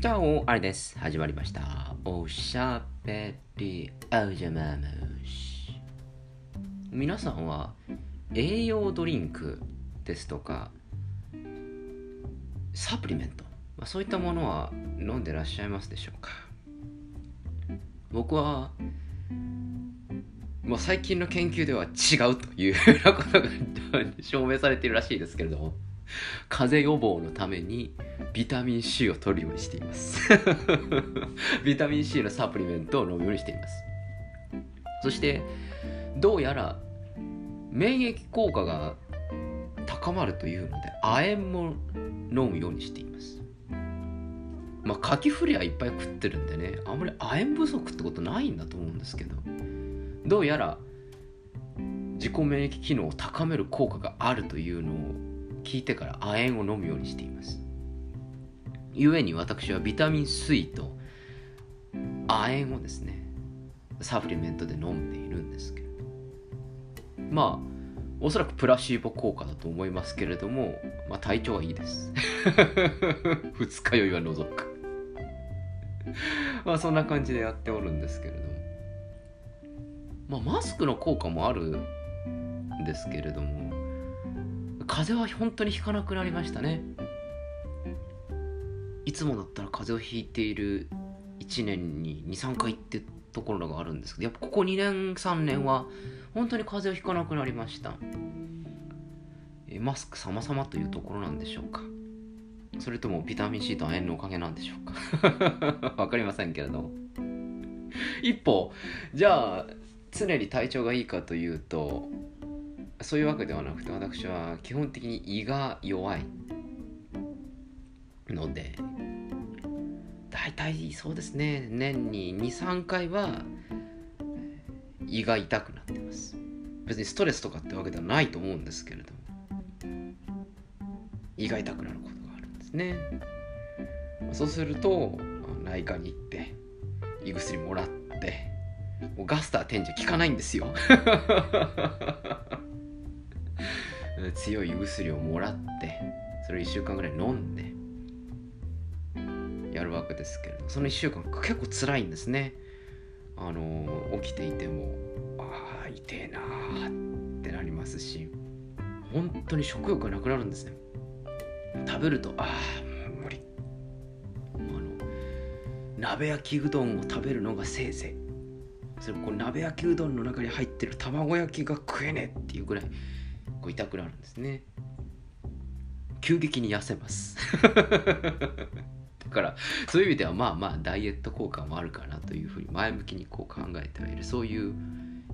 じゃあ、あれです。始まりました。おしゃべりおじゃまむし。皆さんは栄養ドリンクですとか、サプリメント、ま、そういったものは飲んでらっしゃいますでしょうか僕は、まあ、最近の研究では違うというようなことが 証明されているらしいですけれども、風邪予防のためにビタミン C を取るようにしています。ビタミン C のサプリメントを飲むようにしています。そしてどうやら免疫効果が高まるというので亜鉛も飲むようにしています。まあカキフリはいっぱい食ってるんでねあんまり亜鉛不足ってことないんだと思うんですけどどうやら自己免疫機能を高める効果があるというのを聞いてから亜鉛を飲むようにしています。故に私はビタミン C と亜鉛をですねサプリメントで飲んでいるんですけれどまあおそらくプラシーボ効果だと思いますけれども、まあ、体調はいいです。二日酔いは除く。まあそんな感じでやっておるんですけれども。まあマスクの効果もあるんですけれども。風邪は本当にひかなくなりましたね。いつもだったら風邪をひいている1年に23回ってところがあるんですけどやっぱここ2年3年は本当に風邪をひかなくなりました。えマスク様々というところなんでしょうか。それともビタミン C と亜鉛のおかげなんでしょうか。わかりませんけれども。一方じゃあ常に体調がいいかというとそういうわけではなくて私は基本的に胃が弱い。ので大体そうですね。年に23回は胃が痛くなってます。別にストレスとかってわけではないと思うんですけれども。胃が痛くなることがあるんですね。そうすると内科に行って胃薬もらってもうガスター天井効かないんですよ。強い薬をもらってそれを1週間ぐらい飲んでやるわけですけれどその1週間結構辛いんですね。あの起きていてもああ痛えなーってなりますし本当に食欲がなくなるんですね。食べるとああ無理。あの鍋焼きうどんを食べるのがせいぜい。それこう鍋焼きうどんの中に入ってる卵焼きが食えねえっていうぐらいこう痛くなるんですね。急激に痩せます。だからそういう意味ではまあまあダイエット効果もあるかなというふうに前向きにこう考えてはいるそういう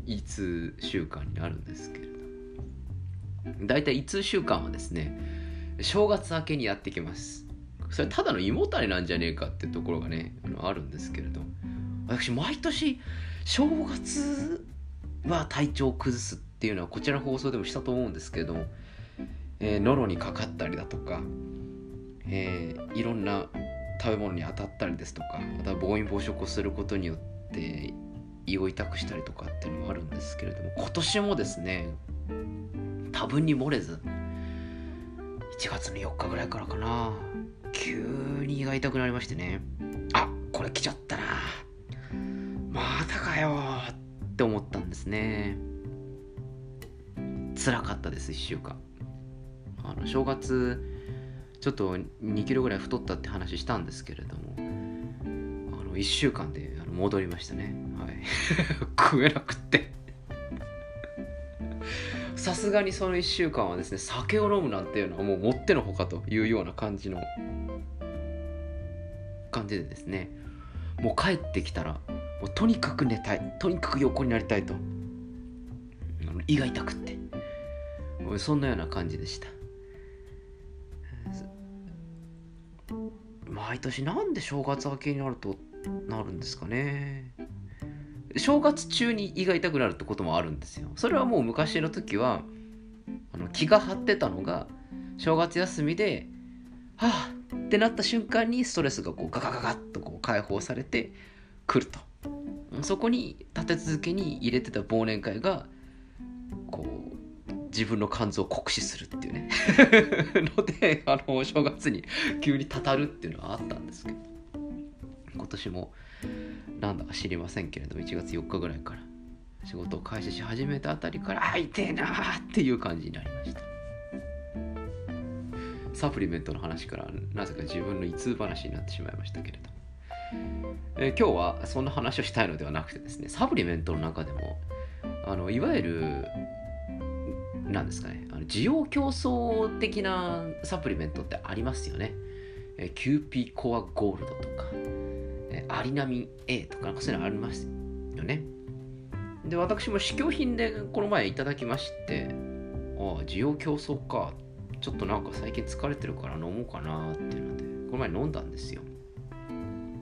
胃痛習慣になるんですけれど大体胃痛習慣はですね正月明けにやってきます。それただの胃もたれなんじゃねえかってところがねあるんですけれど私毎年正月は体調を崩すっていうのはこちらの放送でもしたと思うんですけど、えー、喉にかかったりだとか、えー、いろんな食べ物に当たったりですとかまた暴飲暴食をすることによって胃を痛くしたりとかっていうのもあるんですけれども今年もですね多分に漏れず1月の4日ぐらいからかな急に胃が痛くなりましてねあこれ来ちゃったなまたかよって思ったんですね。辛かったです1週間。あの正月ちょっと2キロぐらい太ったって話したんですけれどもあの1週間で戻りましたね。はい。食えなくって。さすがにその1週間はですね酒を飲むなんていうのはもうもってのほかというような感じの感じでですね。もう帰ってきたらもうとにかく寝たいとにかく横になりたいと。胃が痛くって。そんなような感じでした。毎年なんで正月明けになるとなるんですかね。正月中に胃が痛くなるってこともあるんですよ。それはもう昔の時はあの気が張ってたのが正月休みではあってなった瞬間にストレスがこうガガガガッとこう解放されてくると。そこに立て続けに入れてた忘年会が自分の肝臓を酷使するっていうね。のであのお正月に急にたたるっていうのはあったんですけど。今年もなんだか知りませんけれども1月4日ぐらいから仕事を開始し始めたあたりからあ痛えなーっていう感じになりました。サプリメントの話からなぜか自分の胃痛話になってしまいましたけれどえー、今日はそんな話をしたいのではなくてですねサプリメントの中でもあのいわゆるなんですかね。あの滋養強壮的なサプリメントってありますよね、え、キューピーコーワゴールドとか、え、アリナミン A とかなんかそういうのありますよね。で私も試供品でこの前いただきましてああ滋養強壮か。ちょっとなんか最近疲れてるから飲もうかなっていうのでこの前飲んだんですよ。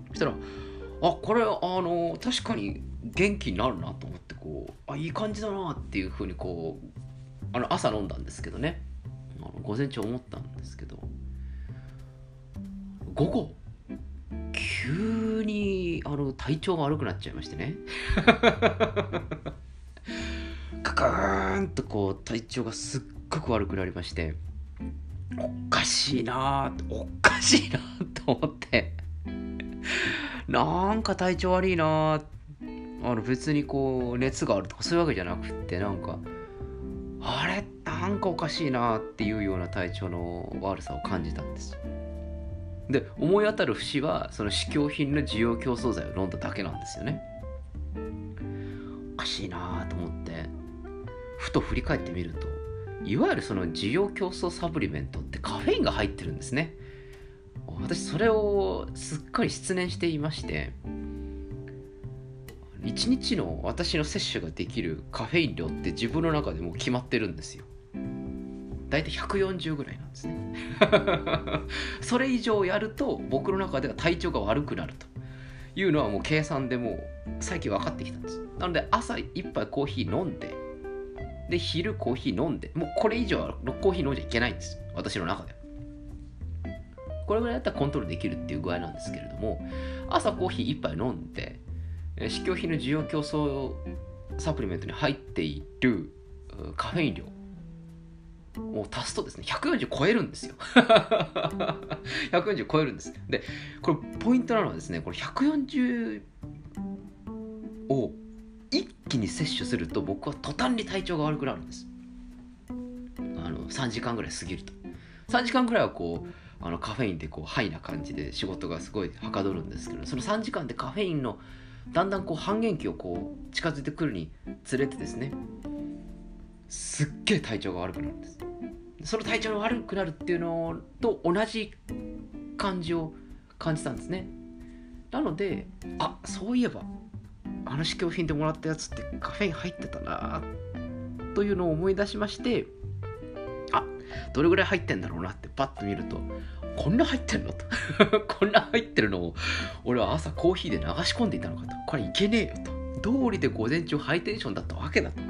そしたらあこれあの確かに元気になるなと思ってこうあいい感じだなっていうふうにこうあの朝飲んだんですけどね。あの午前中思ったんですけど。午後急にあの体調が悪くなっちゃいましてね。カクーンとこう体調がすっごく悪くなりまして。おかしいなおかしいなと思って。なんか体調悪いなあの別にこう熱があるとかそういうわけじゃなくってなんかあれなんかおかしいなっていうような体調の悪さを感じたんですで思い当たる節はその試供品の需要競争剤を飲んだだけなんですよね。おかしいなと思ってふと振り返ってみるといわゆるその需要競争サプリメントってカフェインが入ってるんですね。私それをすっかり失念していまして1日の私の摂取ができるカフェイン量って自分の中でもう決まってるんですよ。大体140ぐらいなんですね。それ以上やると僕の中では体調が悪くなるというのはもう計算でもう最近分かってきたんです。なので朝1杯コーヒー飲んでで昼コーヒー飲んでもうこれ以上はコーヒー飲んじゃいけないんです。私の中では。これぐらいだったらコントロールできるっていう具合なんですけれども朝コーヒー1杯飲んで試供品の需要競争サプリメントに入っているカフェイン量を足すとですね140超えるんですよ。140超えるんですでこれポイントなのはですねこれ140を一気に摂取すると僕は途端に体調が悪くなるんです。あの3時間ぐらい過ぎると。3時間ぐらいはこうあのカフェインでこうハイな感じで仕事がすごいはかどるんですけどその3時間でカフェインのだんだんこう半減期をこう近づいてくるにつれてですねすっげえ体調が悪くなるんです。その体調が悪くなるっていうのと同じ感じを感じたんですね。なのであそういえばあの試供品でもらったやつってカフェイン入ってたなというのを思い出しましてどれぐらい入ってんだろうなってパッと見るとこんな入ってんのと。こんな入ってるのを俺は朝コーヒーで流し込んでいたのかと。これいけねえよと。通りで午前中ハイテンションだったわけだと。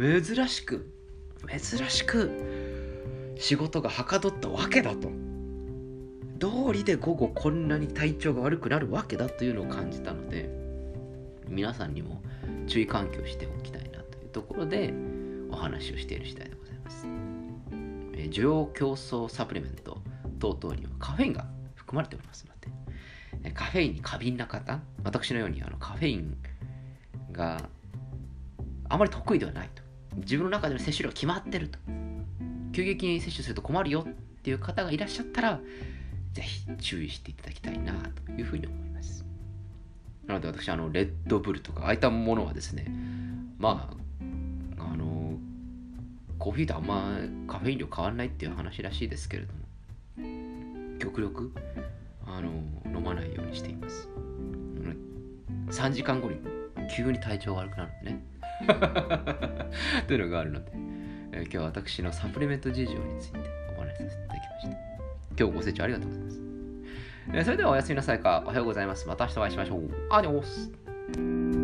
珍しく珍しく仕事がはかどったわけだと。通りで午後こんなに体調が悪くなるわけだというのを感じたので皆さんにも注意喚起をしておきたいなというところでお話をしている次第でございます。え需要競争サプリメント等々にはカフェインが含まれておりますので、えカフェインに過敏な方、私のようにあのカフェインがあまり得意ではないと。自分の中での摂取量が決まってると。急激に摂取すると困るよっていう方がいらっしゃったら、ぜひ注意していただきたいなというふうに思います。なので私、あの、レッドブルとか、ああいったものはですね、まあ、コーヒーとあんまカフェイン量変わんないっていう話らしいですけれども極力あの飲まないようにしています。3時間後に急に体調が悪くなるんでね というのがあるので、えー、今日は私のサプリメント事情についてお話しさせていただきました。今日ご清聴ありがとうございます、えー、それではおやすみなさいか。おはようございます。また明日お会いしましょう。アディオス。